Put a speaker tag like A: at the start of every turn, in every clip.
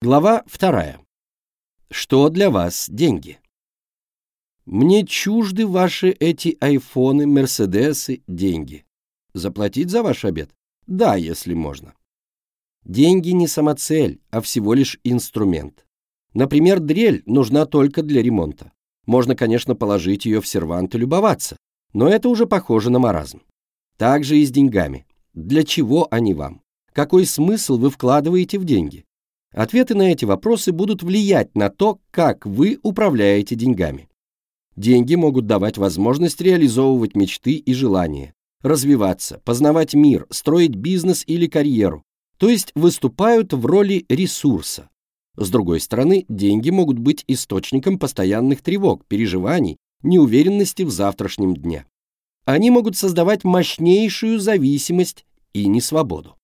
A: Глава вторая. Что для вас деньги? Мне чужды ваши эти айфоны, мерседесы, деньги. Заплатить за ваш обед? Да, если можно. Деньги не самоцель, а всего лишь инструмент. Например, дрель нужна только для ремонта. Можно, конечно, положить ее в сервант и любоваться, но это уже похоже на маразм. Так же и с деньгами. Для чего они вам? Какой смысл вы вкладываете в деньги? Ответы на эти вопросы будут влиять на то, как вы управляете деньгами. Деньги могут давать возможность реализовывать мечты и желания, развиваться, познавать мир, строить бизнес или карьеру, то есть выступают в роли ресурса. С другой стороны, деньги могут быть источником постоянных тревог, переживаний, неуверенности в завтрашнем дне. Они могут создавать мощнейшую зависимость и несвободу.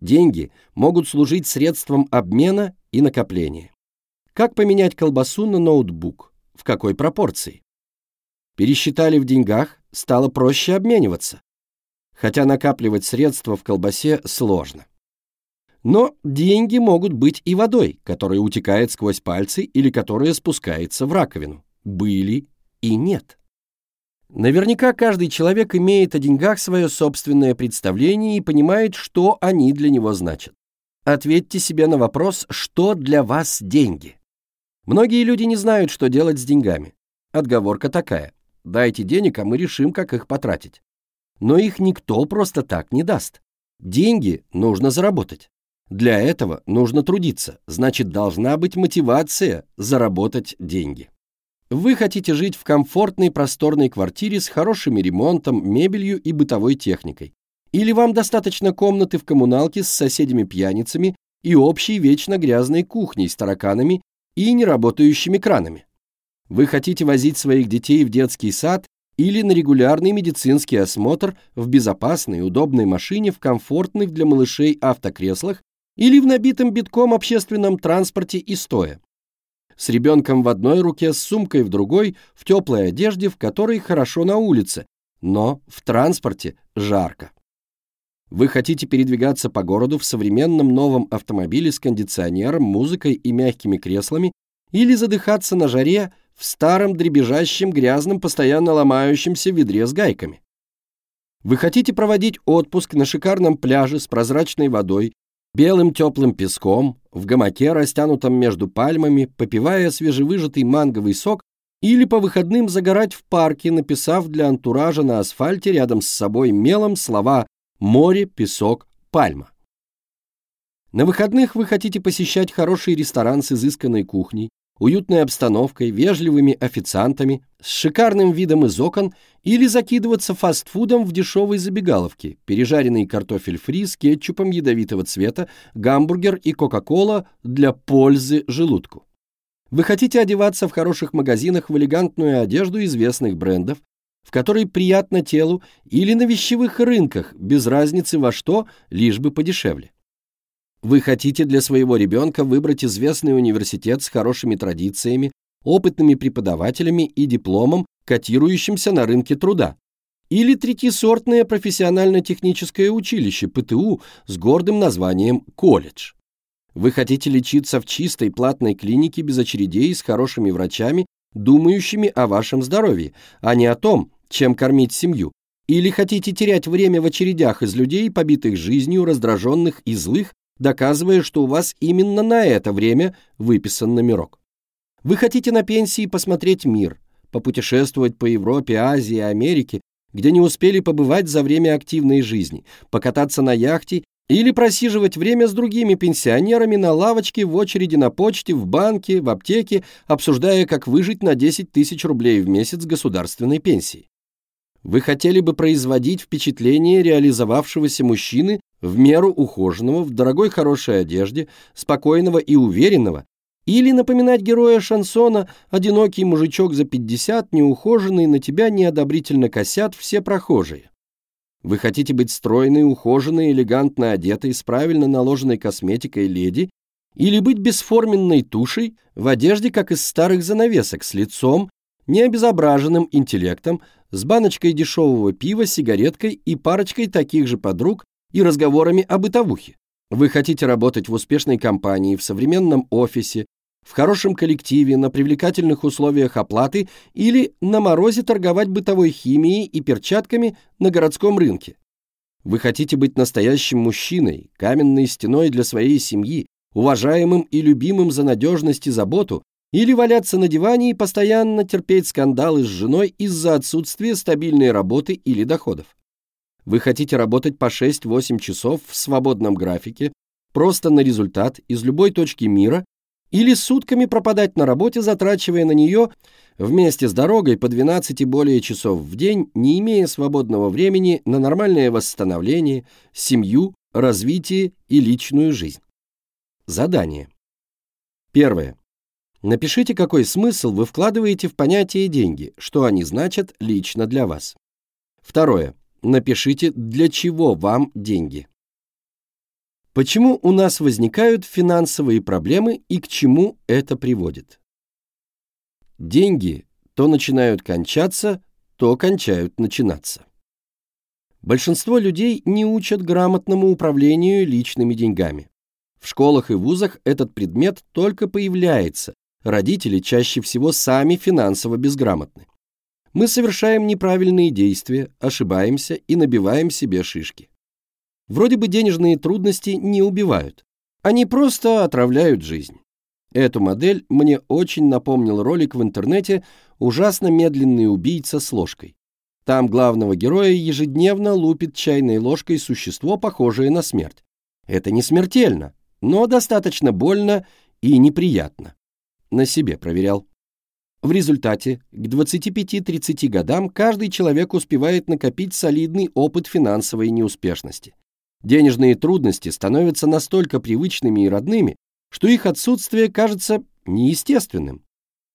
A: Деньги могут служить средством обмена и накопления. Как поменять колбасу на ноутбук? В какой пропорции? Пересчитали в деньгах, стало проще обмениваться. Хотя накапливать средства в колбасе сложно. Но деньги могут быть и водой, которая утекает сквозь пальцы или которая спускается в раковину. Были и нет. Наверняка каждый человек имеет о деньгах свое собственное представление и понимает, что они для него значат. Ответьте себе на вопрос, что для вас деньги. Многие люди не знают, что делать с деньгами. Отговорка такая. Дайте денег, а мы решим, как их потратить. Но их никто просто так не даст. Деньги нужно заработать. Для этого нужно трудиться, значит, должна быть мотивация заработать деньги. Вы хотите жить в комфортной просторной квартире с хорошим ремонтом, мебелью и бытовой техникой. Или вам достаточно комнаты в коммуналке с соседями-пьяницами и общей вечно грязной кухней с тараканами и неработающими кранами. Вы хотите возить своих детей в детский сад или на регулярный медицинский осмотр в безопасной, удобной машине в комфортных для малышей автокреслах или в набитом битком общественном транспорте и стоя с ребенком в одной руке, с сумкой в другой, в теплой одежде, в которой хорошо на улице, но в транспорте жарко. Вы хотите передвигаться по городу в современном новом автомобиле с кондиционером, музыкой и мягкими креслами или задыхаться на жаре в старом дребезжащем, грязном, постоянно ломающемся ведре с гайками. Вы хотите проводить отпуск на шикарном пляже с прозрачной водой, белым теплым песком, в гамаке, растянутом между пальмами, попивая свежевыжатый манговый сок, или по выходным загорать в парке, написав для антуража на асфальте рядом с собой мелом слова «море», «песок», «пальма». На выходных вы хотите посещать хороший ресторан с изысканной кухней, уютной обстановкой, вежливыми официантами, с шикарным видом из окон или закидываться фастфудом в дешевой забегаловке, пережаренный картофель фри с кетчупом ядовитого цвета, гамбургер и кока-кола для пользы желудку. Вы хотите одеваться в хороших магазинах в элегантную одежду известных брендов, в которой приятно телу, или на вещевых рынках, без разницы во что, лишь бы подешевле. Вы хотите для своего ребенка выбрать известный университет с хорошими традициями, опытными преподавателями и дипломом, котирующимся на рынке труда. Или третьесортное профессионально-техническое училище ПТУ с гордым названием «колледж». Вы хотите лечиться в чистой платной клинике без очередей с хорошими врачами, думающими о вашем здоровье, а не о том, чем кормить семью. Или хотите терять время в очередях из людей, побитых жизнью, раздраженных и злых, доказывая, что у вас именно на это время выписан номерок. Вы хотите на пенсии посмотреть мир, попутешествовать по Европе, Азии, Америке, где не успели побывать за время активной жизни, покататься на яхте или просиживать время с другими пенсионерами на лавочке, в очереди на почте, в банке, в аптеке, обсуждая, как выжить на 10 тысяч рублей в месяц государственной пенсии. Вы хотели бы производить впечатление реализовавшегося мужчины в меру ухоженного, в дорогой хорошей одежде, спокойного и уверенного, или напоминать героя шансона «Одинокий мужичок за пятьдесят, неухоженный, на тебя неодобрительно косят все прохожие». Вы хотите быть стройной, ухоженной, элегантно одетой, с правильно наложенной косметикой леди, или быть бесформенной тушей в одежде, как из старых занавесок, с лицом, необезображенным интеллектом, с баночкой дешевого пива, сигареткой и парочкой таких же подруг и разговорами о бытовухе. Вы хотите работать в успешной компании, в современном офисе, в хорошем коллективе, на привлекательных условиях оплаты или на морозе торговать бытовой химией и перчатками на городском рынке. Вы хотите быть настоящим мужчиной, каменной стеной для своей семьи, уважаемым и любимым за надежность и заботу, или валяться на диване и постоянно терпеть скандалы с женой из-за отсутствия стабильной работы или доходов. Вы хотите работать по 6-8 часов в свободном графике, просто на результат из любой точки мира, или сутками пропадать на работе, затрачивая на нее вместе с дорогой по 12 и более часов в день, не имея свободного времени на нормальное восстановление, семью, развитие и личную жизнь. Задание. Первое. Напишите, какой смысл вы вкладываете в понятие «деньги», что они значат лично для вас. Второе. Напишите, для чего вам деньги. Почему у нас возникают финансовые проблемы и к чему это приводит? Деньги то начинают кончаться, то кончают начинаться. Большинство людей не учат грамотному управлению личными деньгами. В школах и вузах этот предмет только появляется. Родители чаще всего сами финансово безграмотны. Мы совершаем неправильные действия, ошибаемся и набиваем себе шишки. Вроде бы денежные трудности не убивают. Они просто отравляют жизнь. Эту модель мне очень напомнил ролик в интернете «Ужасно медленный убийца с ложкой». Там главного героя ежедневно лупит чайной ложкой существо, похожее на смерть. Это не смертельно, но достаточно больно и неприятно. На себе проверял. В результате к 25-30 годам каждый человек успевает накопить солидный опыт финансовой неуспешности. Денежные трудности становятся настолько привычными и родными, что их отсутствие кажется неестественным.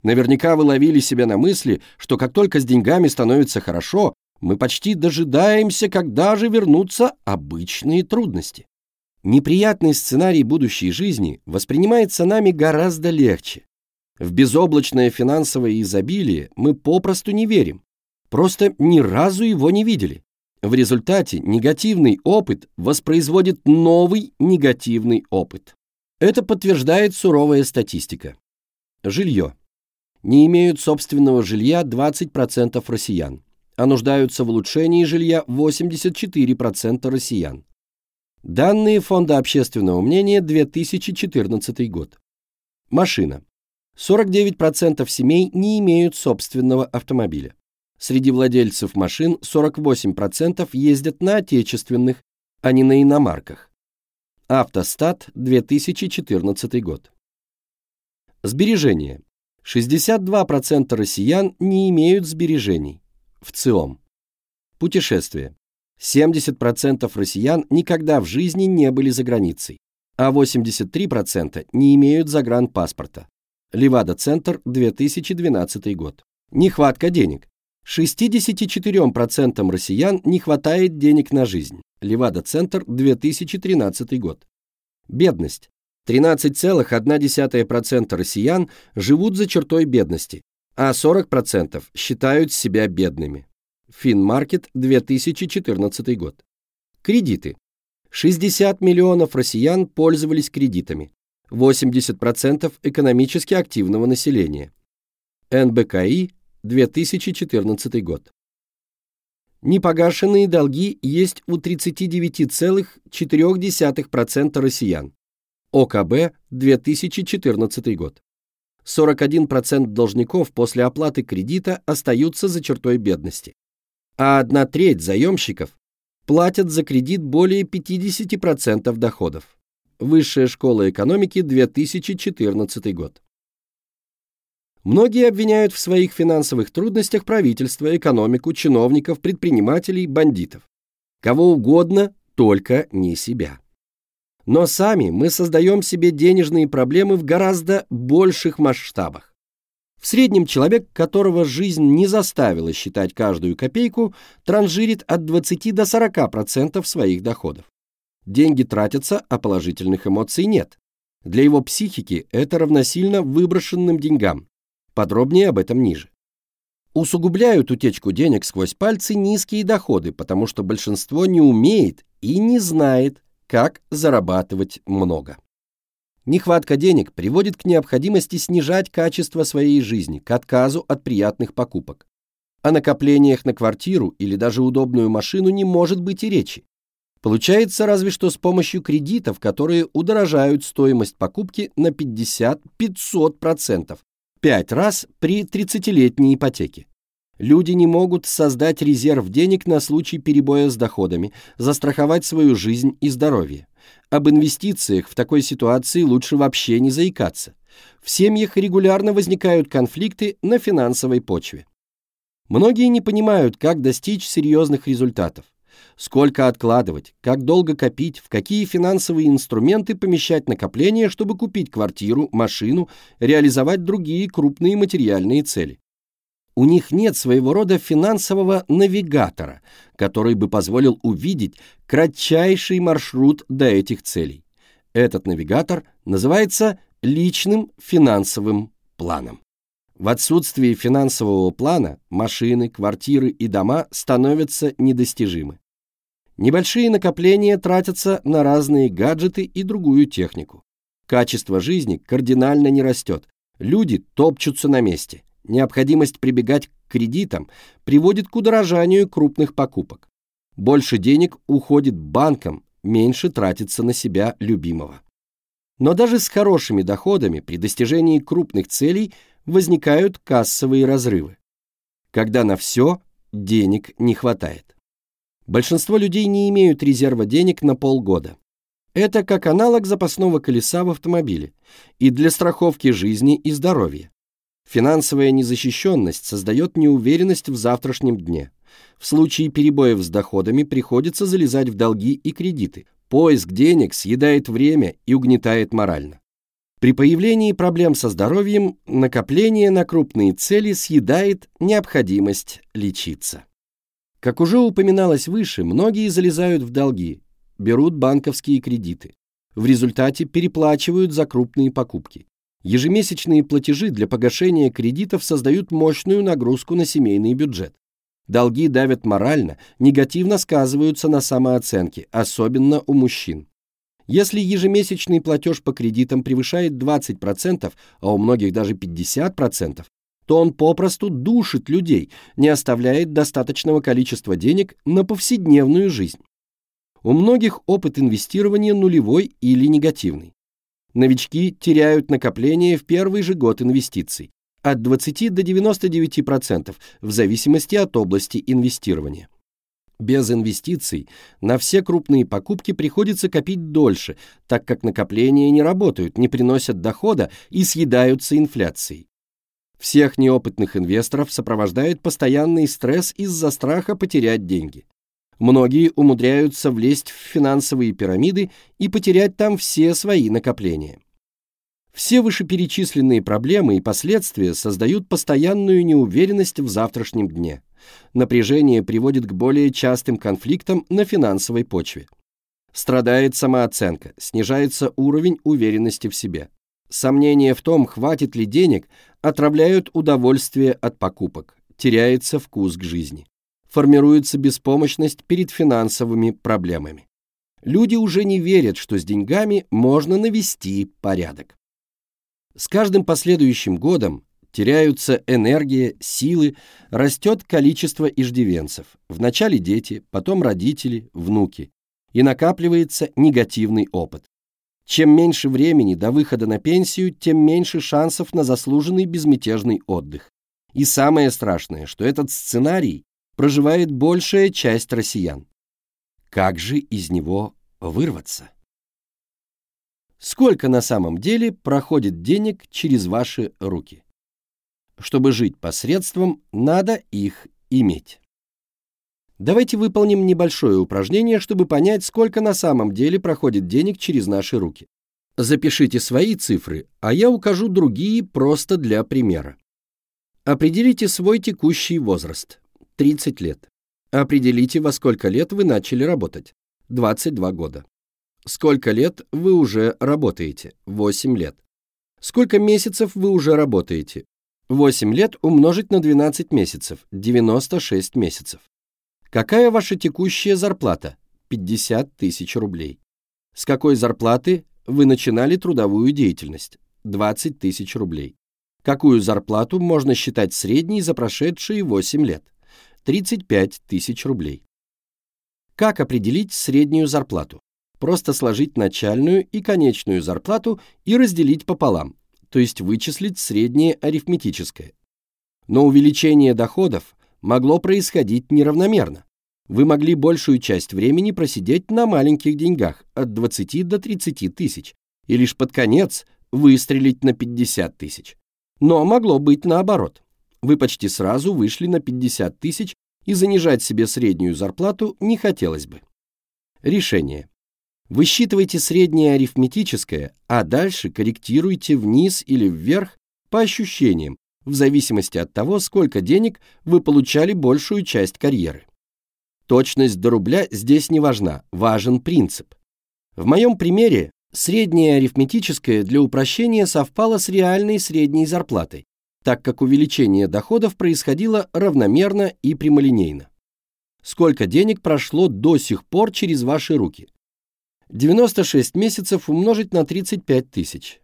A: Наверняка вы ловили себя на мысли, что как только с деньгами становится хорошо, мы почти дожидаемся, когда же вернутся обычные трудности. Неприятный сценарий будущей жизни воспринимается нами гораздо легче. В безоблачное финансовое изобилие мы попросту не верим. Просто ни разу его не видели. В результате негативный опыт воспроизводит новый негативный опыт. Это подтверждает суровая статистика. Жилье. Не имеют собственного жилья 20% россиян, а нуждаются в улучшении жилья 84% россиян. Данные Фонда общественного мнения 2014 год. Машина. 49% семей не имеют собственного автомобиля. Среди владельцев машин 48% ездят на отечественных, а не на иномарках. Автостат, 2014 год. Сбережения. 62% россиян не имеют сбережений. В ЦИОМ. Путешествия. 70% россиян никогда в жизни не были за границей, а 83% не имеют загранпаспорта. Левада-центр, 2012 год. Нехватка денег. 64% россиян не хватает денег на жизнь. Левада-центр, 2013 год. Бедность. 13,1% россиян живут за чертой бедности, а 40% считают себя бедными. Финмаркет, 2014 год. Кредиты. 60 миллионов россиян пользовались кредитами. 80% экономически активного населения. НБКИ, 2014 год. Непогашенные долги есть у 39,4% россиян. ОКБ, 2014 год. 41% должников после оплаты кредита остаются за чертой бедности а одна треть заемщиков платят за кредит более 50% доходов. Высшая школа экономики, 2014 год. Многие обвиняют в своих финансовых трудностях правительство, экономику, чиновников, предпринимателей, бандитов. Кого угодно, только не себя. Но сами мы создаем себе денежные проблемы в гораздо больших масштабах. В среднем человек, которого жизнь не заставила считать каждую копейку, транжирит от 20 до 40% своих доходов. Деньги тратятся, а положительных эмоций нет. Для его психики это равносильно выброшенным деньгам. Подробнее об этом ниже. Усугубляют утечку денег сквозь пальцы низкие доходы, потому что большинство не умеет и не знает, как зарабатывать много. Нехватка денег приводит к необходимости снижать качество своей жизни, к отказу от приятных покупок. О накоплениях на квартиру или даже удобную машину не может быть и речи. Получается разве что с помощью кредитов, которые удорожают стоимость покупки на 50-500%, пять раз при 30-летней ипотеке. Люди не могут создать резерв денег на случай перебоя с доходами, застраховать свою жизнь и здоровье. Об инвестициях в такой ситуации лучше вообще не заикаться. В семьях регулярно возникают конфликты на финансовой почве. Многие не понимают, как достичь серьезных результатов. Сколько откладывать, как долго копить, в какие финансовые инструменты помещать накопления, чтобы купить квартиру, машину, реализовать другие крупные материальные цели. У них нет своего рода финансового навигатора, который бы позволил увидеть кратчайший маршрут до этих целей. Этот навигатор называется личным финансовым планом. В отсутствии финансового плана машины, квартиры и дома становятся недостижимы. Небольшие накопления тратятся на разные гаджеты и другую технику. Качество жизни кардинально не растет, люди топчутся на месте – Необходимость прибегать к кредитам приводит к удорожанию крупных покупок. Больше денег уходит банкам, меньше тратится на себя любимого. Но даже с хорошими доходами при достижении крупных целей возникают кассовые разрывы, когда на все денег не хватает. Большинство людей не имеют резерва денег на полгода. Это как аналог запасного колеса в автомобиле и для страховки жизни и здоровья. Финансовая незащищенность создает неуверенность в завтрашнем дне. В случае перебоев с доходами приходится залезать в долги и кредиты. Поиск денег съедает время и угнетает морально. При появлении проблем со здоровьем накопление на крупные цели съедает необходимость лечиться. Как уже упоминалось выше, многие залезают в долги, берут банковские кредиты. В результате переплачивают за крупные покупки. Ежемесячные платежи для погашения кредитов создают мощную нагрузку на семейный бюджет. Долги давят морально, негативно сказываются на самооценке, особенно у мужчин. Если ежемесячный платеж по кредитам превышает 20%, а у многих даже 50%, то он попросту душит людей, не оставляет достаточного количества денег на повседневную жизнь. У многих опыт инвестирования нулевой или негативный. Новички теряют накопление в первый же год инвестиций от 20 до 99% в зависимости от области инвестирования. Без инвестиций на все крупные покупки приходится копить дольше, так как накопления не работают, не приносят дохода и съедаются инфляцией. Всех неопытных инвесторов сопровождает постоянный стресс из-за страха потерять деньги. Многие умудряются влезть в финансовые пирамиды и потерять там все свои накопления. Все вышеперечисленные проблемы и последствия создают постоянную неуверенность в завтрашнем дне. Напряжение приводит к более частым конфликтам на финансовой почве. Страдает самооценка, снижается уровень уверенности в себе. Сомнения в том, хватит ли денег, отравляют удовольствие от покупок, теряется вкус к жизни формируется беспомощность перед финансовыми проблемами. Люди уже не верят, что с деньгами можно навести порядок. С каждым последующим годом теряются энергия, силы, растет количество иждивенцев. Вначале дети, потом родители, внуки. И накапливается негативный опыт. Чем меньше времени до выхода на пенсию, тем меньше шансов на заслуженный безмятежный отдых. И самое страшное, что этот сценарий проживает большая часть россиян. Как же из него вырваться? Сколько на самом деле проходит денег через ваши руки? Чтобы жить посредством, надо их иметь. Давайте выполним небольшое упражнение, чтобы понять, сколько на самом деле проходит денег через наши руки. Запишите свои цифры, а я укажу другие просто для примера. Определите свой текущий возраст. 30 лет. Определите, во сколько лет вы начали работать. 22 года. Сколько лет вы уже работаете? 8 лет. Сколько месяцев вы уже работаете? 8 лет умножить на 12 месяцев. 96 месяцев. Какая ваша текущая зарплата? 50 тысяч рублей. С какой зарплаты вы начинали трудовую деятельность? 20 тысяч рублей. Какую зарплату можно считать средней за прошедшие 8 лет? 35 тысяч рублей. Как определить среднюю зарплату? Просто сложить начальную и конечную зарплату и разделить пополам, то есть вычислить среднее арифметическое. Но увеличение доходов могло происходить неравномерно. Вы могли большую часть времени просидеть на маленьких деньгах от 20 до 30 тысяч и лишь под конец выстрелить на 50 тысяч. Но могло быть наоборот. Вы почти сразу вышли на 50 тысяч и занижать себе среднюю зарплату не хотелось бы. Решение. Высчитывайте среднее арифметическое, а дальше корректируйте вниз или вверх по ощущениям, в зависимости от того, сколько денег вы получали большую часть карьеры. Точность до рубля здесь не важна, важен принцип. В моем примере среднее арифметическое для упрощения совпало с реальной средней зарплатой, так как увеличение доходов происходило равномерно и прямолинейно. Сколько денег прошло до сих пор через ваши руки? 96 месяцев умножить на 35 тысяч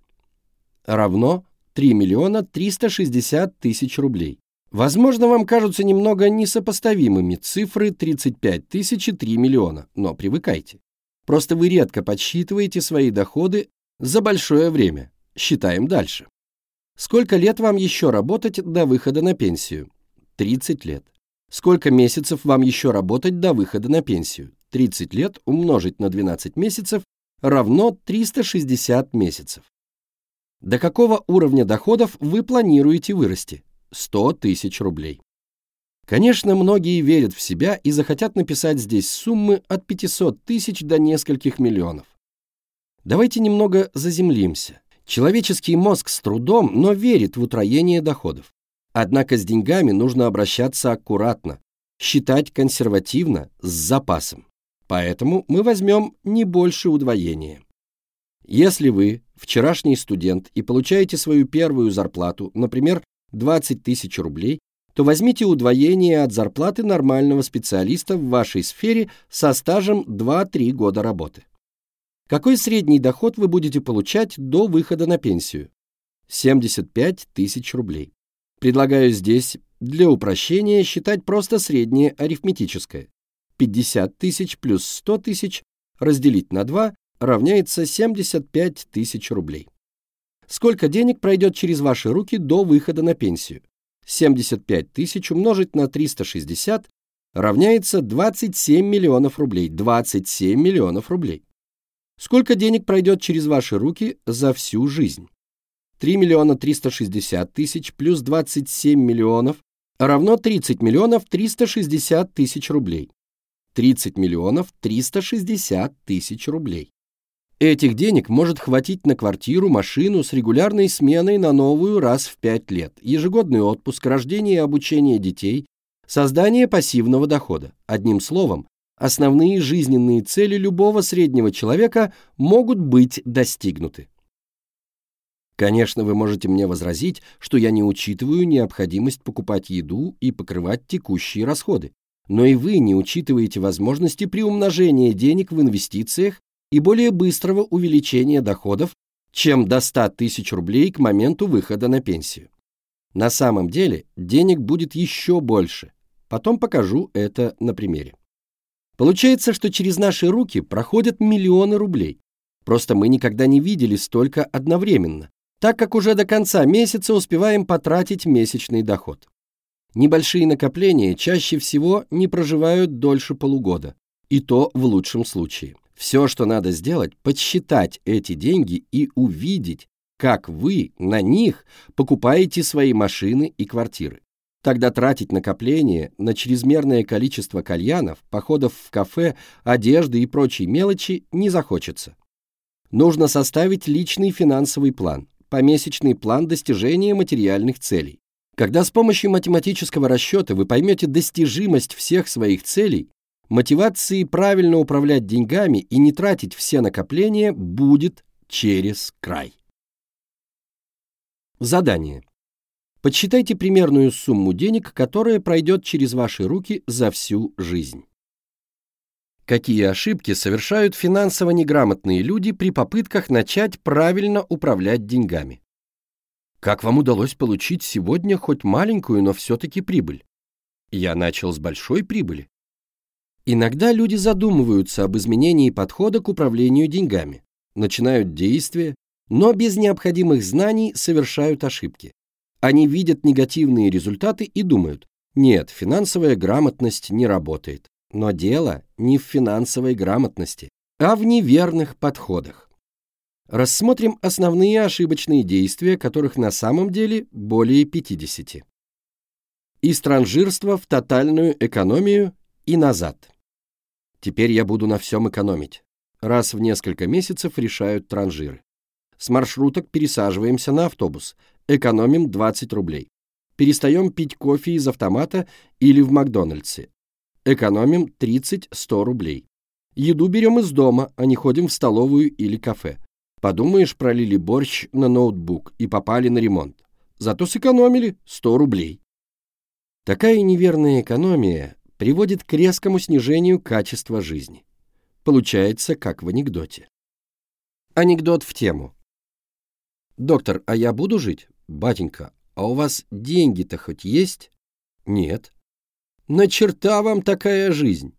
A: равно 3 миллиона 360 тысяч рублей. Возможно, вам кажутся немного несопоставимыми цифры 35 тысяч и 3 миллиона, но привыкайте. Просто вы редко подсчитываете свои доходы за большое время. Считаем дальше. Сколько лет вам еще работать до выхода на пенсию? 30 лет. Сколько месяцев вам еще работать до выхода на пенсию? 30 лет умножить на 12 месяцев равно 360 месяцев. До какого уровня доходов вы планируете вырасти? 100 тысяч рублей. Конечно, многие верят в себя и захотят написать здесь суммы от 500 тысяч до нескольких миллионов. Давайте немного заземлимся. Человеческий мозг с трудом, но верит в утроение доходов. Однако с деньгами нужно обращаться аккуратно, считать консервативно, с запасом. Поэтому мы возьмем не больше удвоения. Если вы вчерашний студент и получаете свою первую зарплату, например, 20 тысяч рублей, то возьмите удвоение от зарплаты нормального специалиста в вашей сфере со стажем 2-3 года работы. Какой средний доход вы будете получать до выхода на пенсию? 75 тысяч рублей. Предлагаю здесь для упрощения считать просто среднее арифметическое. 50 тысяч плюс 100 тысяч разделить на 2 равняется 75 тысяч рублей. Сколько денег пройдет через ваши руки до выхода на пенсию? 75 тысяч умножить на 360 равняется 27 миллионов рублей. 27 миллионов рублей. Сколько денег пройдет через ваши руки за всю жизнь? 3 миллиона 360 тысяч плюс 27 миллионов равно 30 миллионов 360 тысяч рублей. 30 миллионов 360 тысяч рублей. Этих денег может хватить на квартиру, машину с регулярной сменой на новую раз в 5 лет, ежегодный отпуск, рождение и обучение детей, создание пассивного дохода. Одним словом, основные жизненные цели любого среднего человека могут быть достигнуты. Конечно, вы можете мне возразить, что я не учитываю необходимость покупать еду и покрывать текущие расходы, но и вы не учитываете возможности приумножения денег в инвестициях и более быстрого увеличения доходов, чем до 100 тысяч рублей к моменту выхода на пенсию. На самом деле денег будет еще больше. Потом покажу это на примере. Получается, что через наши руки проходят миллионы рублей. Просто мы никогда не видели столько одновременно, так как уже до конца месяца успеваем потратить месячный доход. Небольшие накопления чаще всего не проживают дольше полугода, и то в лучшем случае. Все, что надо сделать, подсчитать эти деньги и увидеть, как вы на них покупаете свои машины и квартиры. Тогда тратить накопление на чрезмерное количество кальянов, походов в кафе, одежды и прочей мелочи не захочется. Нужно составить личный финансовый план, помесячный план достижения материальных целей. Когда с помощью математического расчета вы поймете достижимость всех своих целей, мотивации правильно управлять деньгами и не тратить все накопления будет через край. Задание. Подсчитайте примерную сумму денег, которая пройдет через ваши руки за всю жизнь. Какие ошибки совершают финансово неграмотные люди при попытках начать правильно управлять деньгами? Как вам удалось получить сегодня хоть маленькую, но все-таки прибыль? Я начал с большой прибыли. Иногда люди задумываются об изменении подхода к управлению деньгами, начинают действия, но без необходимых знаний совершают ошибки. Они видят негативные результаты и думают, нет, финансовая грамотность не работает. Но дело не в финансовой грамотности, а в неверных подходах. Рассмотрим основные ошибочные действия, которых на самом деле более 50. Из транжирства в тотальную экономию и назад. Теперь я буду на всем экономить. Раз в несколько месяцев решают транжиры. С маршруток пересаживаемся на автобус, экономим 20 рублей. Перестаем пить кофе из автомата или в Макдональдсе, Экономим 30-100 рублей. Еду берем из дома, а не ходим в столовую или кафе. Подумаешь, пролили борщ на ноутбук и попали на ремонт. Зато сэкономили 100 рублей. Такая неверная экономия приводит к резкому снижению качества жизни. Получается, как в анекдоте. Анекдот в тему. «Доктор, а я буду жить? Батенька, а у вас деньги-то хоть есть?» «Нет». На черта вам такая жизнь.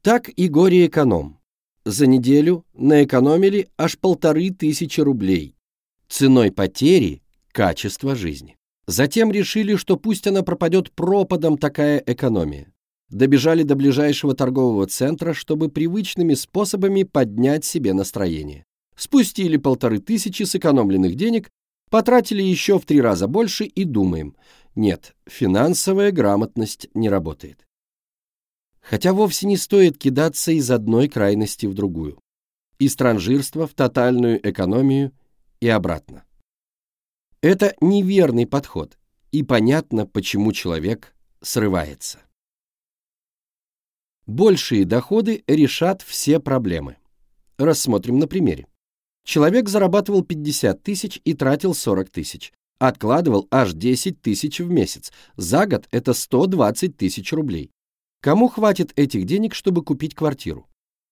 A: Так и горе-эконом. За неделю наэкономили аж полторы тысячи рублей. Ценой потери – качество жизни. Затем решили, что пусть она пропадет пропадом такая экономия. Добежали до ближайшего торгового центра, чтобы привычными способами поднять себе настроение. Спустили полторы тысячи сэкономленных денег, потратили еще в три раза больше и думаем – нет, финансовая грамотность не работает. Хотя вовсе не стоит кидаться из одной крайности в другую. Из транжирства в тотальную экономию и обратно. Это неверный подход, и понятно, почему человек срывается. Большие доходы решат все проблемы. Рассмотрим на примере. Человек зарабатывал 50 тысяч и тратил 40 тысяч откладывал аж 10 тысяч в месяц. За год это 120 тысяч рублей. Кому хватит этих денег, чтобы купить квартиру?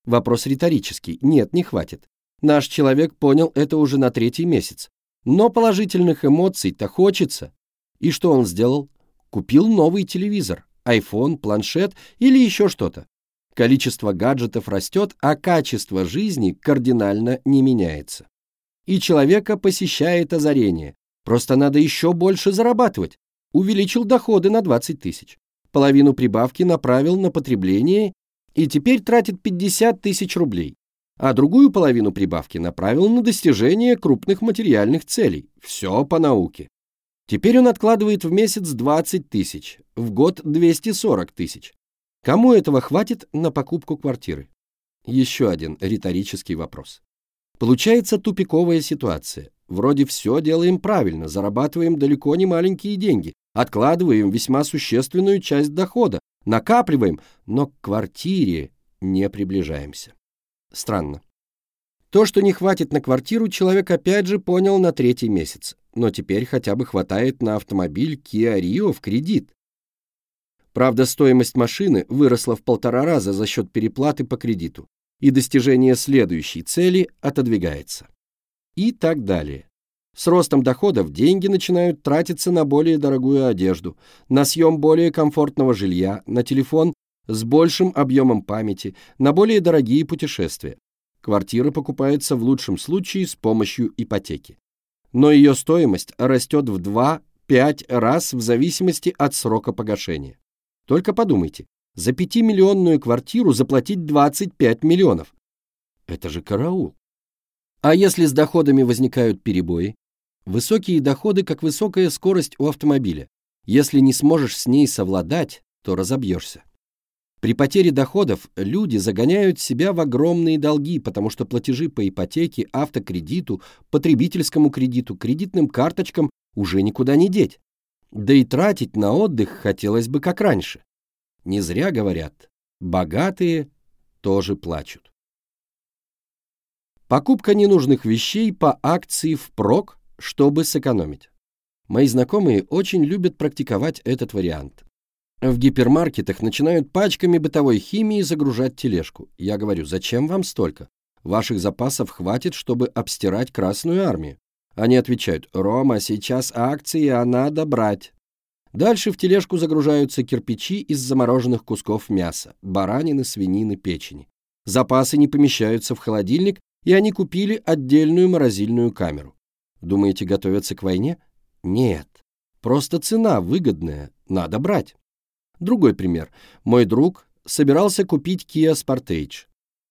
A: Вопрос риторический. Нет, не хватит. Наш человек понял это уже на третий месяц. Но положительных эмоций-то хочется. И что он сделал? Купил новый телевизор, iPhone, планшет или еще что-то. Количество гаджетов растет, а качество жизни кардинально не меняется. И человека посещает озарение. Просто надо еще больше зарабатывать. Увеличил доходы на 20 тысяч. Половину прибавки направил на потребление и теперь тратит 50 тысяч рублей. А другую половину прибавки направил на достижение крупных материальных целей. Все по науке. Теперь он откладывает в месяц 20 тысяч, в год 240 тысяч. Кому этого хватит на покупку квартиры? Еще один риторический вопрос. Получается тупиковая ситуация. Вроде все делаем правильно, зарабатываем далеко не маленькие деньги, откладываем весьма существенную часть дохода, накапливаем, но к квартире не приближаемся. Странно. То, что не хватит на квартиру, человек опять же понял на третий месяц, но теперь хотя бы хватает на автомобиль Kia Rio в кредит. Правда, стоимость машины выросла в полтора раза за счет переплаты по кредиту, и достижение следующей цели отодвигается и так далее. С ростом доходов деньги начинают тратиться на более дорогую одежду, на съем более комфортного жилья, на телефон с большим объемом памяти, на более дорогие путешествия. Квартира покупается в лучшем случае с помощью ипотеки. Но ее стоимость растет в 2-5 раз в зависимости от срока погашения. Только подумайте, за 5-миллионную квартиру заплатить 25 миллионов. Это же караул. А если с доходами возникают перебои? Высокие доходы, как высокая скорость у автомобиля. Если не сможешь с ней совладать, то разобьешься. При потере доходов люди загоняют себя в огромные долги, потому что платежи по ипотеке, автокредиту, потребительскому кредиту, кредитным карточкам уже никуда не деть. Да и тратить на отдых хотелось бы как раньше. Не зря говорят, богатые тоже плачут. Покупка ненужных вещей по акции впрок, чтобы сэкономить. Мои знакомые очень любят практиковать этот вариант. В гипермаркетах начинают пачками бытовой химии загружать тележку. Я говорю, зачем вам столько? Ваших запасов хватит, чтобы обстирать Красную Армию. Они отвечают, Рома, сейчас акции, а надо брать. Дальше в тележку загружаются кирпичи из замороженных кусков мяса, баранины, свинины, печени. Запасы не помещаются в холодильник, и они купили отдельную морозильную камеру. Думаете, готовятся к войне? Нет. Просто цена выгодная, надо брать. Другой пример. Мой друг собирался купить Kia Sportage.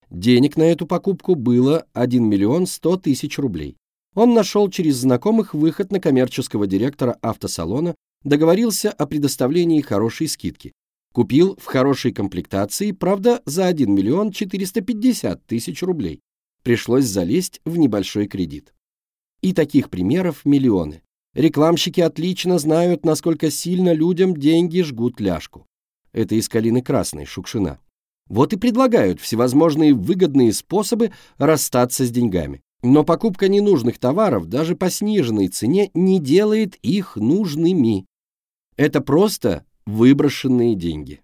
A: Денег на эту покупку было 1 миллион 100 тысяч рублей. Он нашел через знакомых выход на коммерческого директора автосалона, договорился о предоставлении хорошей скидки. Купил в хорошей комплектации, правда, за 1 миллион 450 тысяч рублей. Пришлось залезть в небольшой кредит. И таких примеров миллионы. Рекламщики отлично знают, насколько сильно людям деньги жгут ляжку. Это из калины красной, Шукшина. Вот и предлагают всевозможные выгодные способы расстаться с деньгами. Но покупка ненужных товаров даже по сниженной цене не делает их нужными. Это просто выброшенные деньги.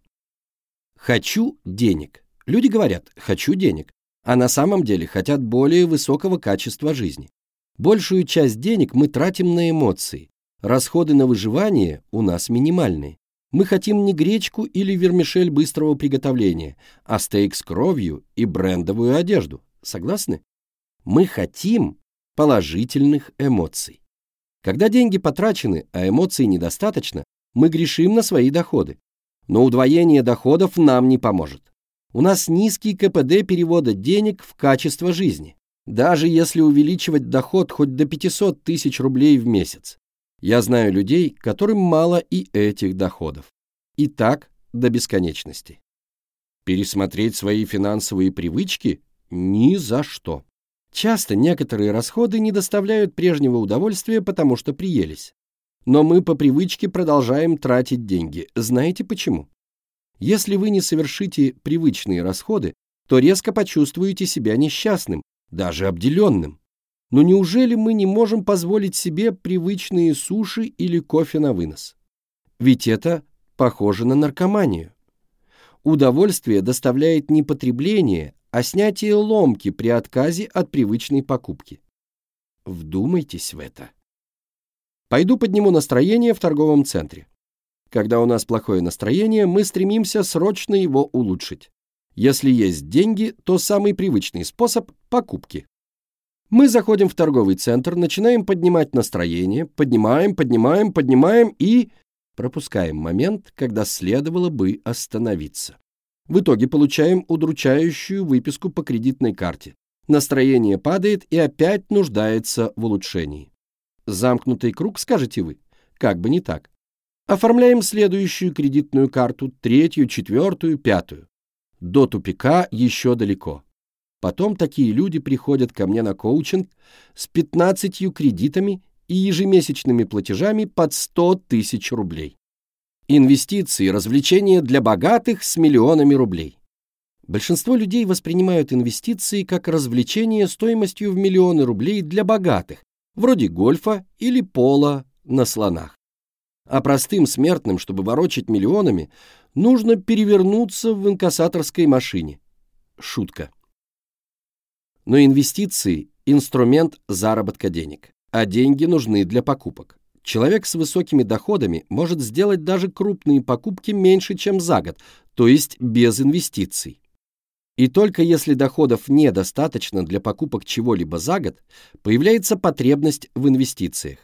A: Хочу денег. Люди говорят «хочу денег», а на самом деле хотят более высокого качества жизни. Большую часть денег мы тратим на эмоции. Расходы на выживание у нас минимальные. Мы хотим не гречку или вермишель быстрого приготовления, а стейк с кровью и брендовую одежду. Согласны? Мы хотим положительных эмоций. Когда деньги потрачены, а эмоций недостаточно, мы грешим на свои доходы. Но удвоение доходов нам не поможет. У нас низкий КПД перевода денег в качество жизни даже если увеличивать доход хоть до 500 тысяч рублей в месяц. Я знаю людей, которым мало и этих доходов. И так до бесконечности. Пересмотреть свои финансовые привычки ни за что. Часто некоторые расходы не доставляют прежнего удовольствия, потому что приелись. Но мы по привычке продолжаем тратить деньги. Знаете почему? Если вы не совершите привычные расходы, то резко почувствуете себя несчастным, даже обделенным. Но неужели мы не можем позволить себе привычные суши или кофе на вынос? Ведь это похоже на наркоманию. Удовольствие доставляет не потребление, а снятие ломки при отказе от привычной покупки. Вдумайтесь в это. Пойду подниму настроение в торговом центре. Когда у нас плохое настроение, мы стремимся срочно его улучшить. Если есть деньги, то самый привычный способ – покупки. Мы заходим в торговый центр, начинаем поднимать настроение, поднимаем, поднимаем, поднимаем и пропускаем момент, когда следовало бы остановиться. В итоге получаем удручающую выписку по кредитной карте. Настроение падает и опять нуждается в улучшении. Замкнутый круг, скажете вы? Как бы не так. Оформляем следующую кредитную карту, третью, четвертую, пятую. До тупика еще далеко. Потом такие люди приходят ко мне на коучинг с 15 кредитами и ежемесячными платежами под 100 тысяч рублей. Инвестиции, развлечения для богатых с миллионами рублей. Большинство людей воспринимают инвестиции как развлечение стоимостью в миллионы рублей для богатых, вроде гольфа или пола на слонах. А простым смертным, чтобы ворочать миллионами, нужно перевернуться в инкассаторской машине. Шутка. Но инвестиции – инструмент заработка денег, а деньги нужны для покупок. Человек с высокими доходами может сделать даже крупные покупки меньше, чем за год, то есть без инвестиций. И только если доходов недостаточно для покупок чего-либо за год, появляется потребность в инвестициях.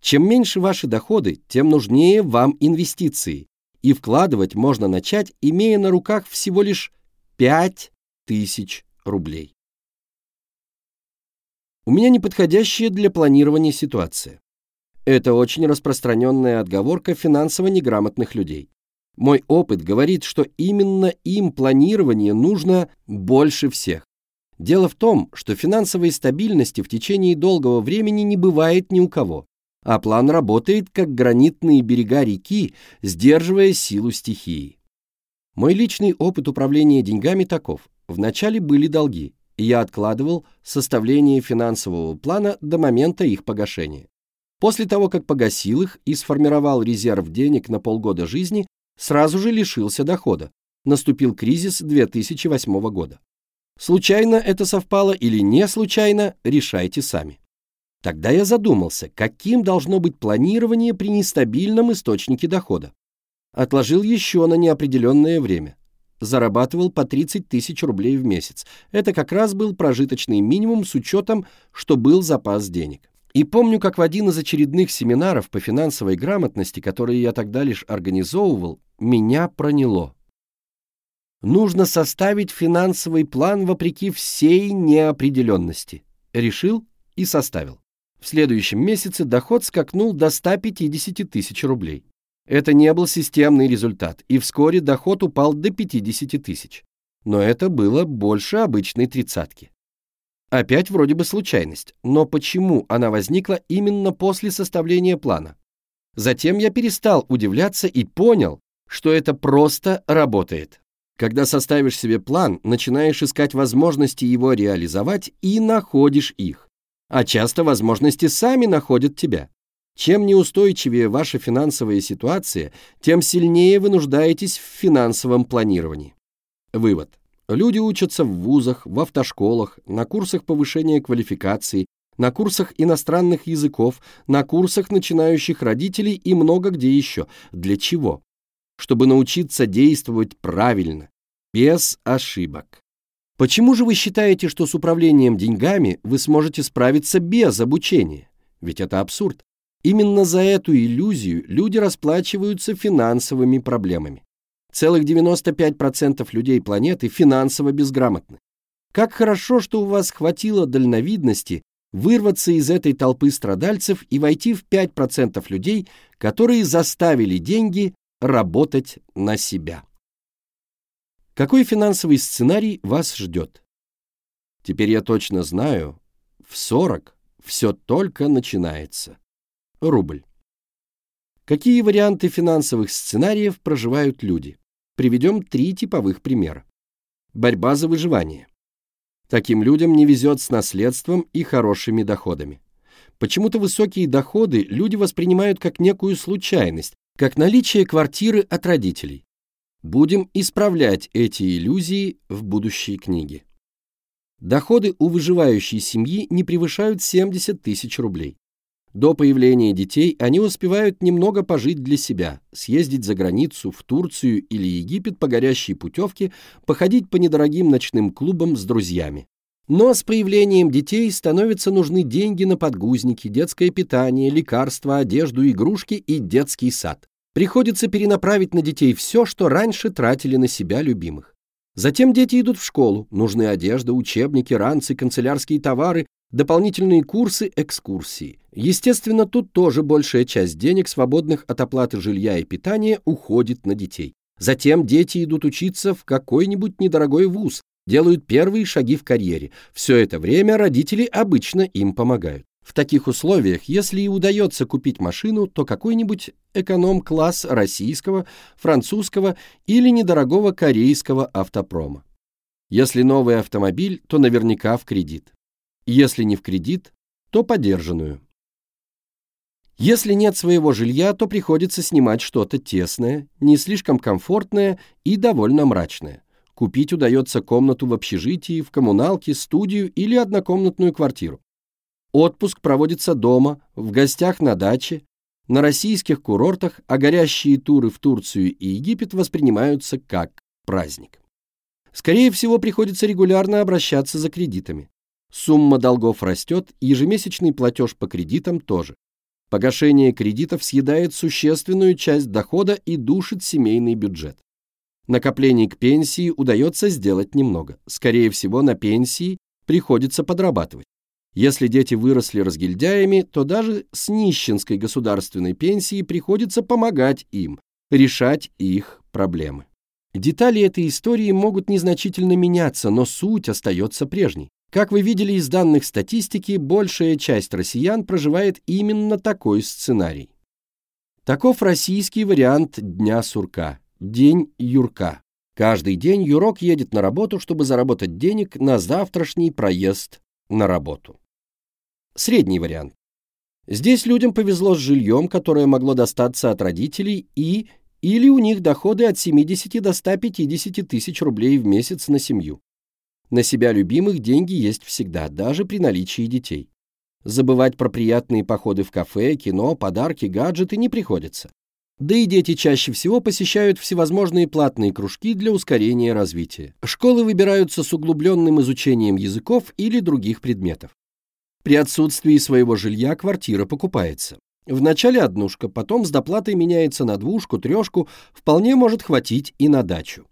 A: Чем меньше ваши доходы, тем нужнее вам инвестиции, и вкладывать можно начать, имея на руках всего лишь 5000 рублей. У меня неподходящая для планирования ситуация. Это очень распространенная отговорка финансово неграмотных людей. Мой опыт говорит, что именно им планирование нужно больше всех. Дело в том, что финансовой стабильности в течение долгого времени не бывает ни у кого а план работает как гранитные берега реки, сдерживая силу стихии. Мой личный опыт управления деньгами таков. Вначале были долги, и я откладывал составление финансового плана до момента их погашения. После того, как погасил их и сформировал резерв денег на полгода жизни, сразу же лишился дохода. Наступил кризис 2008 года. Случайно это совпало или не случайно, решайте сами. Тогда я задумался, каким должно быть планирование при нестабильном источнике дохода. Отложил еще на неопределенное время. Зарабатывал по 30 тысяч рублей в месяц. Это как раз был прожиточный минимум с учетом, что был запас денег. И помню, как в один из очередных семинаров по финансовой грамотности, которые я тогда лишь организовывал, меня проняло. Нужно составить финансовый план вопреки всей неопределенности. Решил и составил. В следующем месяце доход скакнул до 150 тысяч рублей. Это не был системный результат, и вскоре доход упал до 50 тысяч. Но это было больше обычной тридцатки. Опять вроде бы случайность, но почему она возникла именно после составления плана? Затем я перестал удивляться и понял, что это просто работает. Когда составишь себе план, начинаешь искать возможности его реализовать и находишь их а часто возможности сами находят тебя. Чем неустойчивее ваша финансовая ситуация, тем сильнее вы нуждаетесь в финансовом планировании. Вывод. Люди учатся в вузах, в автошколах, на курсах повышения квалификации, на курсах иностранных языков, на курсах начинающих родителей и много где еще. Для чего? Чтобы научиться действовать правильно, без ошибок. Почему же вы считаете, что с управлением деньгами вы сможете справиться без обучения? Ведь это абсурд. Именно за эту иллюзию люди расплачиваются финансовыми проблемами. Целых 95% людей планеты финансово безграмотны. Как хорошо, что у вас хватило дальновидности вырваться из этой толпы страдальцев и войти в 5% людей, которые заставили деньги работать на себя. Какой финансовый сценарий вас ждет? Теперь я точно знаю, в 40 все только начинается. Рубль. Какие варианты финансовых сценариев проживают люди? Приведем три типовых примера. Борьба за выживание. Таким людям не везет с наследством и хорошими доходами. Почему-то высокие доходы люди воспринимают как некую случайность, как наличие квартиры от родителей. Будем исправлять эти иллюзии в будущей книге. Доходы у выживающей семьи не превышают 70 тысяч рублей. До появления детей они успевают немного пожить для себя, съездить за границу, в Турцию или Египет по горящей путевке, походить по недорогим ночным клубам с друзьями. Но с появлением детей становятся нужны деньги на подгузники, детское питание, лекарства, одежду, игрушки и детский сад. Приходится перенаправить на детей все, что раньше тратили на себя любимых. Затем дети идут в школу, нужны одежда, учебники, ранцы, канцелярские товары, дополнительные курсы, экскурсии. Естественно, тут тоже большая часть денег, свободных от оплаты жилья и питания, уходит на детей. Затем дети идут учиться в какой-нибудь недорогой вуз, делают первые шаги в карьере. Все это время родители обычно им помогают. В таких условиях, если и удается купить машину, то какой-нибудь эконом-класс российского, французского или недорогого корейского автопрома. Если новый автомобиль, то наверняка в кредит. Если не в кредит, то подержанную. Если нет своего жилья, то приходится снимать что-то тесное, не слишком комфортное и довольно мрачное. Купить удается комнату в общежитии, в коммуналке, студию или однокомнатную квартиру. Отпуск проводится дома, в гостях на даче, на российских курортах, а горящие туры в Турцию и Египет воспринимаются как праздник. Скорее всего, приходится регулярно обращаться за кредитами. Сумма долгов растет, ежемесячный платеж по кредитам тоже. Погашение кредитов съедает существенную часть дохода и душит семейный бюджет. Накоплений к пенсии удается сделать немного. Скорее всего, на пенсии приходится подрабатывать. Если дети выросли разгильдяями, то даже с нищенской государственной пенсией приходится помогать им, решать их проблемы. Детали этой истории могут незначительно меняться, но суть остается прежней. Как вы видели из данных статистики, большая часть россиян проживает именно такой сценарий. Таков российский вариант Дня сурка, День Юрка. Каждый день Юрок едет на работу, чтобы заработать денег на завтрашний проезд на работу. Средний вариант. Здесь людям повезло с жильем, которое могло достаться от родителей и или у них доходы от 70 до 150 тысяч рублей в месяц на семью. На себя любимых деньги есть всегда, даже при наличии детей. Забывать про приятные походы в кафе, кино, подарки, гаджеты не приходится. Да и дети чаще всего посещают всевозможные платные кружки для ускорения развития. Школы выбираются с углубленным изучением языков или других предметов. При отсутствии своего жилья квартира покупается. Вначале однушка, потом с доплатой меняется на двушку, трешку, вполне может хватить и на дачу.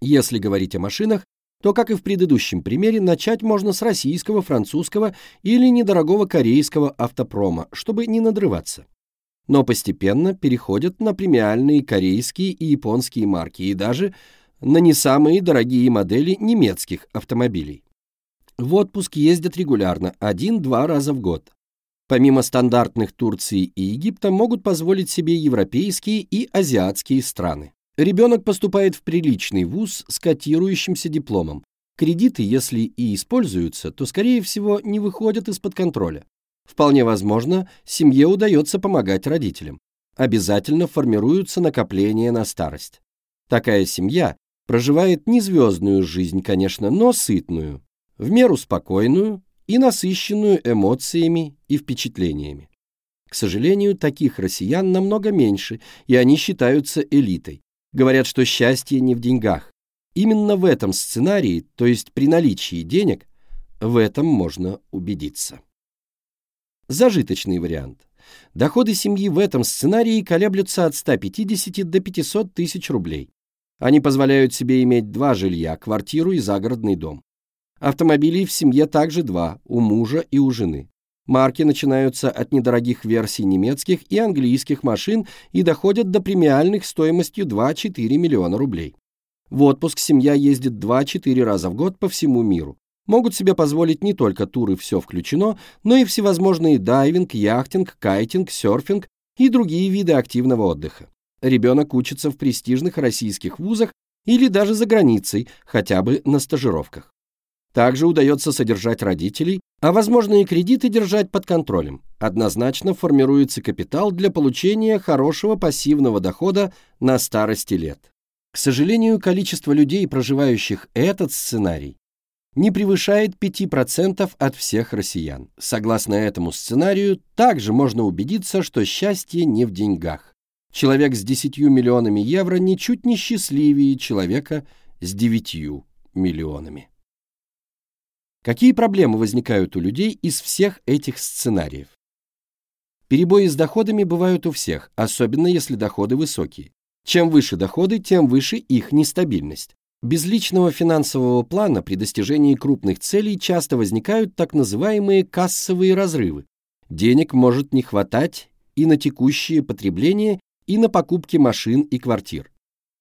A: Если говорить о машинах, то, как и в предыдущем примере, начать можно с российского, французского или недорогого корейского автопрома, чтобы не надрываться. Но постепенно переходят на премиальные корейские и японские марки и даже на не самые дорогие модели немецких автомобилей. В отпуск ездят регулярно, один-два раза в год. Помимо стандартных Турции и Египта могут позволить себе европейские и азиатские страны. Ребенок поступает в приличный вуз с котирующимся дипломом. Кредиты, если и используются, то, скорее всего, не выходят из-под контроля. Вполне возможно, семье удается помогать родителям. Обязательно формируются накопления на старость. Такая семья проживает не звездную жизнь, конечно, но сытную, в меру спокойную и насыщенную эмоциями и впечатлениями. К сожалению, таких россиян намного меньше, и они считаются элитой. Говорят, что счастье не в деньгах. Именно в этом сценарии, то есть при наличии денег, в этом можно убедиться. Зажиточный вариант. Доходы семьи в этом сценарии колеблются от 150 до 500 тысяч рублей. Они позволяют себе иметь два жилья, квартиру и загородный дом. Автомобилей в семье также два, у мужа и у жены. Марки начинаются от недорогих версий немецких и английских машин и доходят до премиальных стоимостью 2-4 миллиона рублей. В отпуск семья ездит 2-4 раза в год по всему миру. Могут себе позволить не только туры «все включено», но и всевозможные дайвинг, яхтинг, кайтинг, серфинг и другие виды активного отдыха. Ребенок учится в престижных российских вузах или даже за границей, хотя бы на стажировках. Также удается содержать родителей, а возможные кредиты держать под контролем. Однозначно формируется капитал для получения хорошего пассивного дохода на старости лет. К сожалению, количество людей, проживающих этот сценарий, не превышает 5% от всех россиян. Согласно этому сценарию, также можно убедиться, что счастье не в деньгах. Человек с 10 миллионами евро ничуть не счастливее человека с 9 миллионами. Какие проблемы возникают у людей из всех этих сценариев? Перебои с доходами бывают у всех, особенно если доходы высокие. Чем выше доходы, тем выше их нестабильность. Без личного финансового плана при достижении крупных целей часто возникают так называемые кассовые разрывы. Денег может не хватать и на текущее потребление, и на покупки машин и квартир.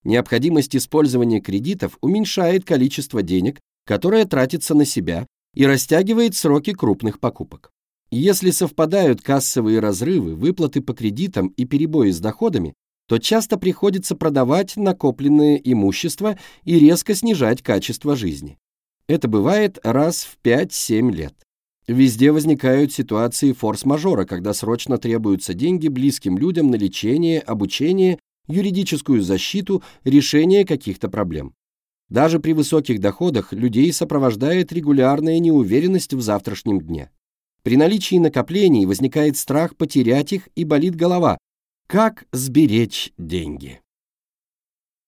A: Необходимость использования кредитов уменьшает количество денег, которое тратится на себя, и растягивает сроки крупных покупок. Если совпадают кассовые разрывы, выплаты по кредитам и перебои с доходами, то часто приходится продавать накопленное имущество и резко снижать качество жизни. Это бывает раз в 5-7 лет. Везде возникают ситуации форс-мажора, когда срочно требуются деньги близким людям на лечение, обучение, юридическую защиту, решение каких-то проблем. Даже при высоких доходах людей сопровождает регулярная неуверенность в завтрашнем дне. При наличии накоплений возникает страх потерять их и болит голова, как сберечь деньги?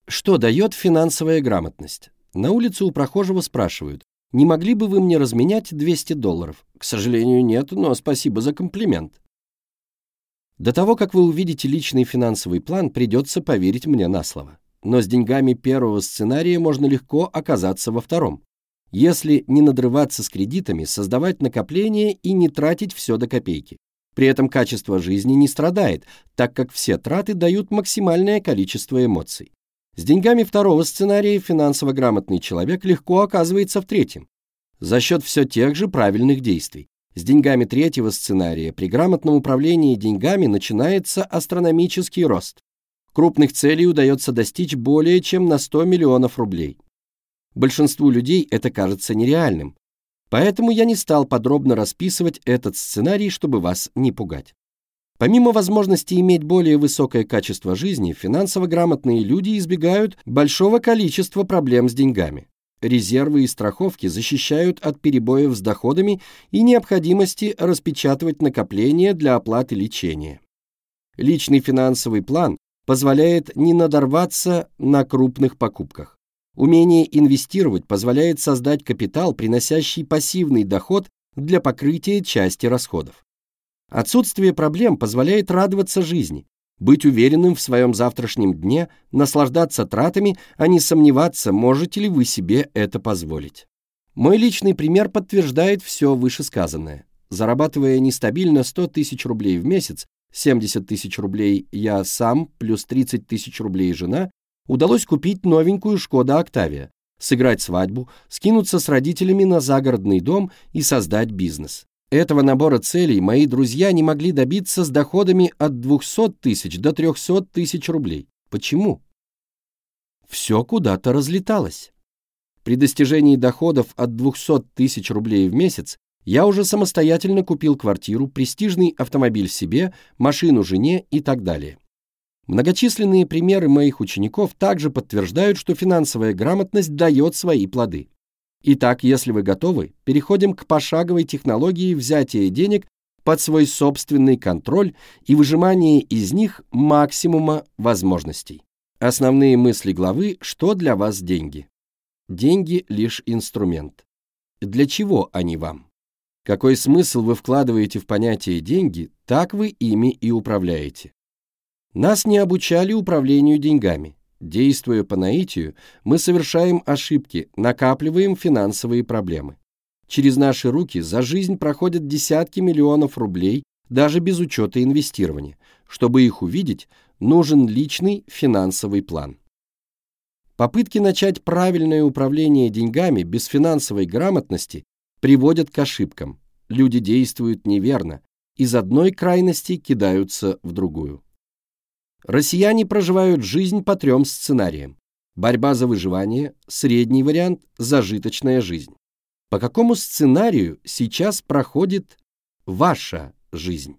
A: Что дает финансовая грамотность? На улице у прохожего спрашивают, не могли бы вы мне разменять 200 долларов? К сожалению, нет, но спасибо за комплимент. До того, как вы увидите личный финансовый план, придется поверить мне на слово. Но с деньгами первого сценария можно легко оказаться во втором. Если не надрываться с кредитами, создавать накопления и не тратить все до копейки. При этом качество жизни не страдает, так как все траты дают максимальное количество эмоций. С деньгами второго сценария финансово грамотный человек легко оказывается в третьем. За счет все тех же правильных действий. С деньгами третьего сценария при грамотном управлении деньгами начинается астрономический рост. Крупных целей удается достичь более чем на 100 миллионов рублей. Большинству людей это кажется нереальным, Поэтому я не стал подробно расписывать этот сценарий, чтобы вас не пугать. Помимо возможности иметь более высокое качество жизни, финансово грамотные люди избегают большого количества проблем с деньгами. Резервы и страховки защищают от перебоев с доходами и необходимости распечатывать накопления для оплаты лечения. Личный финансовый план позволяет не надорваться на крупных покупках. Умение инвестировать позволяет создать капитал, приносящий пассивный доход для покрытия части расходов. Отсутствие проблем позволяет радоваться жизни, быть уверенным в своем завтрашнем дне, наслаждаться тратами, а не сомневаться, можете ли вы себе это позволить. Мой личный пример подтверждает все вышесказанное. Зарабатывая нестабильно 100 тысяч рублей в месяц, 70 тысяч рублей я сам, плюс 30 тысяч рублей жена, удалось купить новенькую «Шкода Октавия», сыграть свадьбу, скинуться с родителями на загородный дом и создать бизнес. Этого набора целей мои друзья не могли добиться с доходами от 200 тысяч до 300 тысяч рублей. Почему? Все куда-то разлеталось. При достижении доходов от 200 тысяч рублей в месяц я уже самостоятельно купил квартиру, престижный автомобиль себе, машину жене и так далее. Многочисленные примеры моих учеников также подтверждают, что финансовая грамотность дает свои плоды. Итак, если вы готовы, переходим к пошаговой технологии взятия денег под свой собственный контроль и выжимания из них максимума возможностей. Основные мысли главы «Что для вас деньги?» Деньги – лишь инструмент. Для чего они вам? Какой смысл вы вкладываете в понятие «деньги», так вы ими и управляете. Нас не обучали управлению деньгами. Действуя по наитию, мы совершаем ошибки, накапливаем финансовые проблемы. Через наши руки за жизнь проходят десятки миллионов рублей, даже без учета инвестирования. Чтобы их увидеть, нужен личный финансовый план. Попытки начать правильное управление деньгами без финансовой грамотности приводят к ошибкам. Люди действуют неверно, из одной крайности кидаются в другую. Россияне проживают жизнь по трем сценариям. Борьба за выживание, средний вариант – зажиточная жизнь. По какому сценарию сейчас проходит ваша жизнь?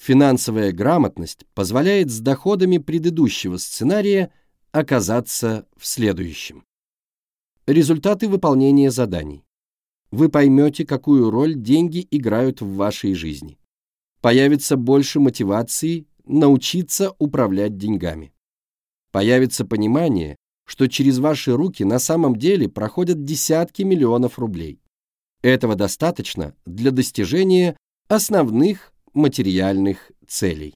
A: Финансовая грамотность позволяет с доходами предыдущего сценария оказаться в следующем. Результаты выполнения заданий. Вы поймете, какую роль деньги играют в вашей жизни. Появится больше мотивации научиться управлять деньгами. Появится понимание, что через ваши руки на самом деле проходят десятки миллионов рублей. Этого достаточно для достижения основных материальных целей.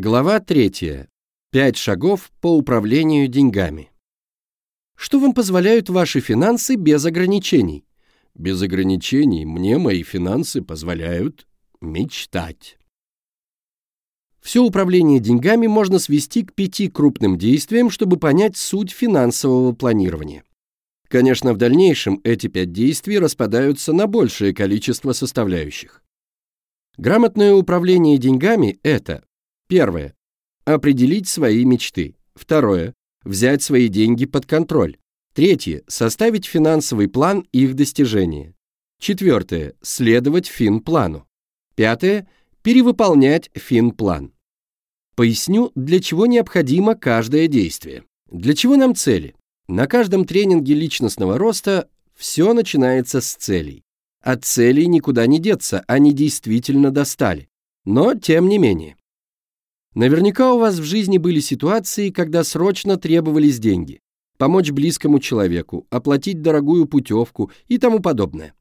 A: Глава 3. Пять шагов по управлению деньгами. Что вам позволяют ваши финансы без ограничений? Без ограничений мне мои финансы позволяют мечтать. Все управление деньгами можно свести к пяти крупным действиям, чтобы понять суть финансового планирования. Конечно, в дальнейшем эти пять действий распадаются на большее количество составляющих. Грамотное управление деньгами – это первое – определить свои мечты, второе взять свои деньги под контроль. Третье – составить финансовый план их достижения. Четвертое – следовать финплану. Пятое – перевыполнять финплан. Поясню, для чего необходимо каждое действие. Для чего нам цели? На каждом тренинге личностного роста все начинается с целей. От целей никуда не деться, они действительно достали. Но тем не менее. Наверняка у вас в жизни были ситуации, когда срочно требовались деньги. Помочь близкому человеку, оплатить дорогую путевку и тому подобное.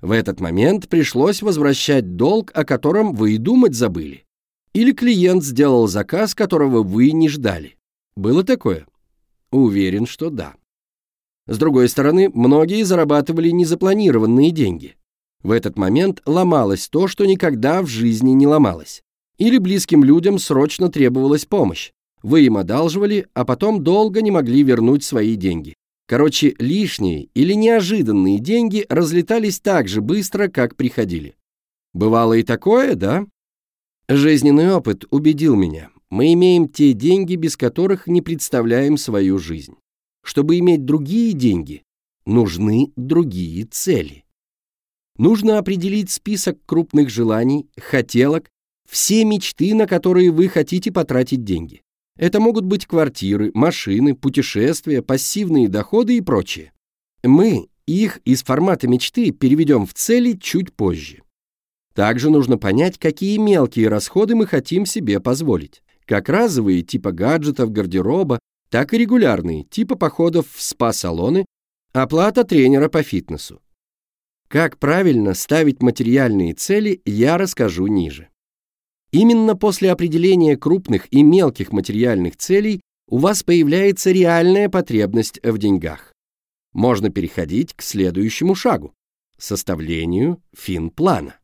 A: В этот момент пришлось возвращать долг, о котором вы и думать забыли. Или клиент сделал заказ, которого вы не ждали. Было такое? Уверен, что да. С другой стороны, многие зарабатывали незапланированные деньги. В этот момент ломалось то, что никогда в жизни не ломалось. Или близким людям срочно требовалась помощь. Вы им одалживали, а потом долго не могли вернуть свои деньги. Короче, лишние или неожиданные деньги разлетались так же быстро, как приходили. Бывало и такое, да? Жизненный опыт убедил меня. Мы имеем те деньги, без которых не представляем свою жизнь. Чтобы иметь другие деньги, нужны другие цели. Нужно определить список крупных желаний, хотелок, все мечты, на которые вы хотите потратить деньги. Это могут быть квартиры, машины, путешествия, пассивные доходы и прочее. Мы их из формата мечты переведем в цели чуть позже. Также нужно понять, какие мелкие расходы мы хотим себе позволить. Как разовые, типа гаджетов, гардероба, так и регулярные, типа походов в спа-салоны, оплата тренера по фитнесу. Как правильно ставить материальные цели, я расскажу ниже. Именно после определения крупных и мелких материальных целей у вас появляется реальная потребность в деньгах. Можно переходить к следующему шагу – составлению финплана.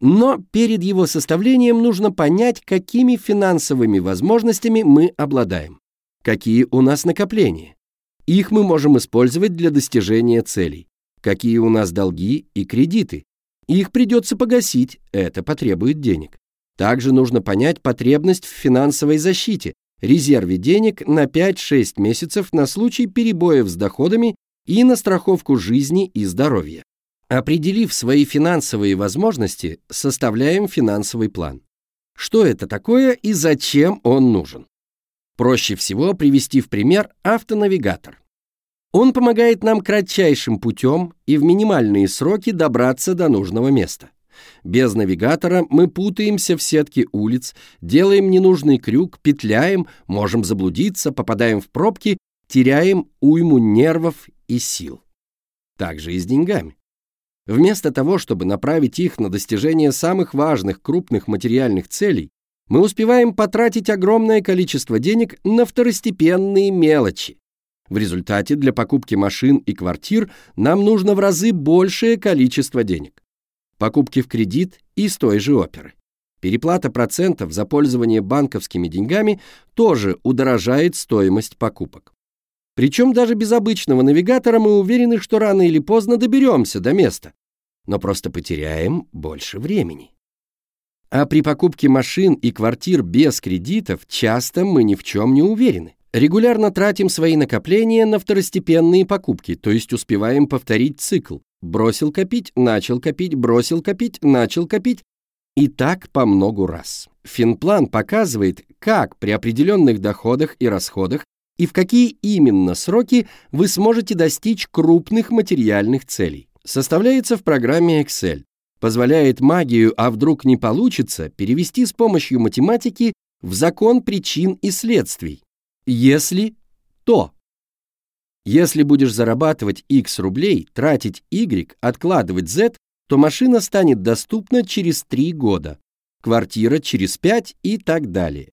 A: Но перед его составлением нужно понять, какими финансовыми возможностями мы обладаем, какие у нас накопления. Их мы можем использовать для достижения целей, какие у нас долги и кредиты. Их придется погасить, это потребует денег. Также нужно понять потребность в финансовой защите, резерве денег на 5-6 месяцев на случай перебоев с доходами и на страховку жизни и здоровья. Определив свои финансовые возможности, составляем финансовый план. Что это такое и зачем он нужен? Проще всего привести в пример автонавигатор. Он помогает нам кратчайшим путем и в минимальные сроки добраться до нужного места. Без навигатора мы путаемся в сетке улиц, делаем ненужный крюк, петляем, можем заблудиться, попадаем в пробки, теряем уйму нервов и сил. Так же и с деньгами. Вместо того, чтобы направить их на достижение самых важных крупных материальных целей, мы успеваем потратить огромное количество денег на второстепенные мелочи. В результате для покупки машин и квартир нам нужно в разы большее количество денег покупки в кредит из той же оперы. Переплата процентов за пользование банковскими деньгами тоже удорожает стоимость покупок. Причем даже без обычного навигатора мы уверены, что рано или поздно доберемся до места, но просто потеряем больше времени. А при покупке машин и квартир без кредитов часто мы ни в чем не уверены. Регулярно тратим свои накопления на второстепенные покупки, то есть успеваем повторить цикл. Бросил копить, начал копить, бросил копить, начал копить. И так по многу раз. Финплан показывает, как при определенных доходах и расходах и в какие именно сроки вы сможете достичь крупных материальных целей. Составляется в программе Excel. Позволяет магию, а вдруг не получится, перевести с помощью математики в закон причин и следствий. Если то. Если будешь зарабатывать X рублей, тратить Y, откладывать Z, то машина станет доступна через 3 года, квартира через 5 и так далее.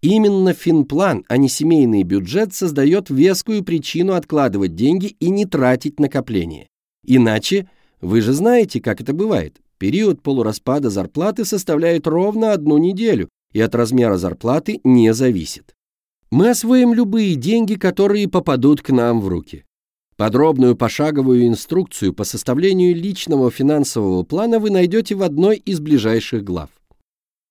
A: Именно финплан, а не семейный бюджет создает вескую причину откладывать деньги и не тратить накопления. Иначе, вы же знаете, как это бывает, период полураспада зарплаты составляет ровно одну неделю и от размера зарплаты не зависит мы освоим любые деньги, которые попадут к нам в руки. Подробную пошаговую инструкцию по составлению личного финансового плана вы найдете в одной из ближайших глав.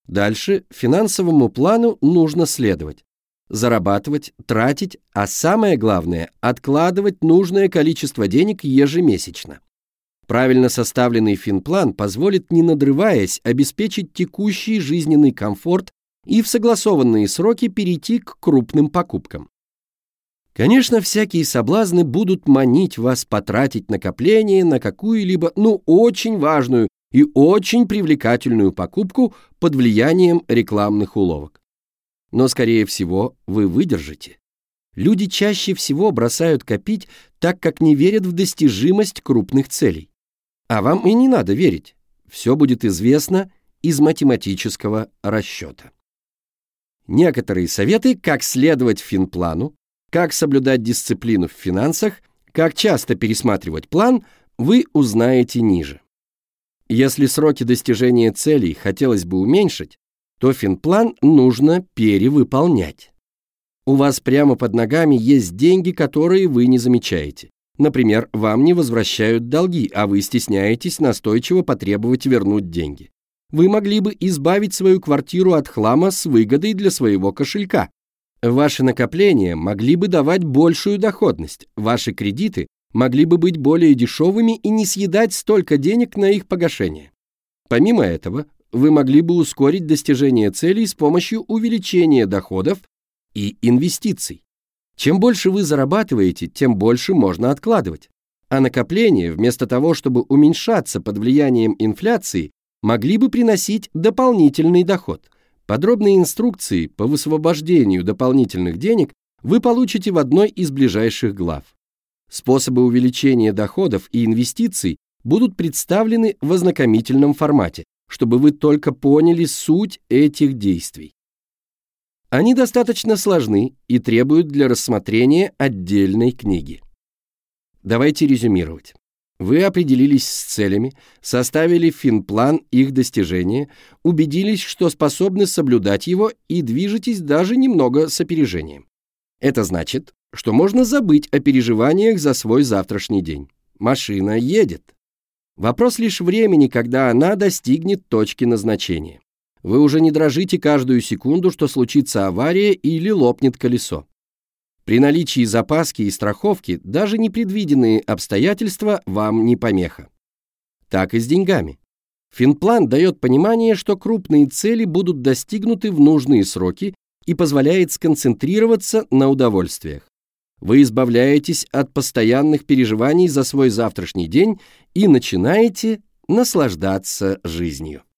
A: Дальше финансовому плану нужно следовать. Зарабатывать, тратить, а самое главное – откладывать нужное количество денег ежемесячно. Правильно составленный финплан позволит, не надрываясь, обеспечить текущий жизненный комфорт и в согласованные сроки перейти к крупным покупкам. Конечно, всякие соблазны будут манить вас потратить накопление на какую-либо, ну, очень важную и очень привлекательную покупку под влиянием рекламных уловок. Но, скорее всего, вы выдержите. Люди чаще всего бросают копить, так как не верят в достижимость крупных целей. А вам и не надо верить. Все будет известно из математического расчета. Некоторые советы, как следовать финплану, как соблюдать дисциплину в финансах, как часто пересматривать план, вы узнаете ниже. Если сроки достижения целей хотелось бы уменьшить, то финплан нужно перевыполнять. У вас прямо под ногами есть деньги, которые вы не замечаете. Например, вам не возвращают долги, а вы стесняетесь настойчиво потребовать вернуть деньги вы могли бы избавить свою квартиру от хлама с выгодой для своего кошелька. Ваши накопления могли бы давать большую доходность, ваши кредиты могли бы быть более дешевыми и не съедать столько денег на их погашение. Помимо этого, вы могли бы ускорить достижение целей с помощью увеличения доходов и инвестиций. Чем больше вы зарабатываете, тем больше можно откладывать. А накопления, вместо того, чтобы уменьшаться под влиянием инфляции, могли бы приносить дополнительный доход. Подробные инструкции по высвобождению дополнительных денег вы получите в одной из ближайших глав. Способы увеличения доходов и инвестиций будут представлены в ознакомительном формате, чтобы вы только поняли суть этих действий. Они достаточно сложны и требуют для рассмотрения отдельной книги. Давайте резюмировать. Вы определились с целями, составили финплан их достижения, убедились, что способны соблюдать его и движетесь даже немного с опережением. Это значит, что можно забыть о переживаниях за свой завтрашний день. Машина едет. Вопрос лишь времени, когда она достигнет точки назначения. Вы уже не дрожите каждую секунду, что случится авария или лопнет колесо. При наличии запаски и страховки даже непредвиденные обстоятельства вам не помеха. Так и с деньгами. Финплан дает понимание, что крупные цели будут достигнуты в нужные сроки и позволяет сконцентрироваться на удовольствиях. Вы избавляетесь от постоянных переживаний за свой завтрашний день и начинаете наслаждаться жизнью.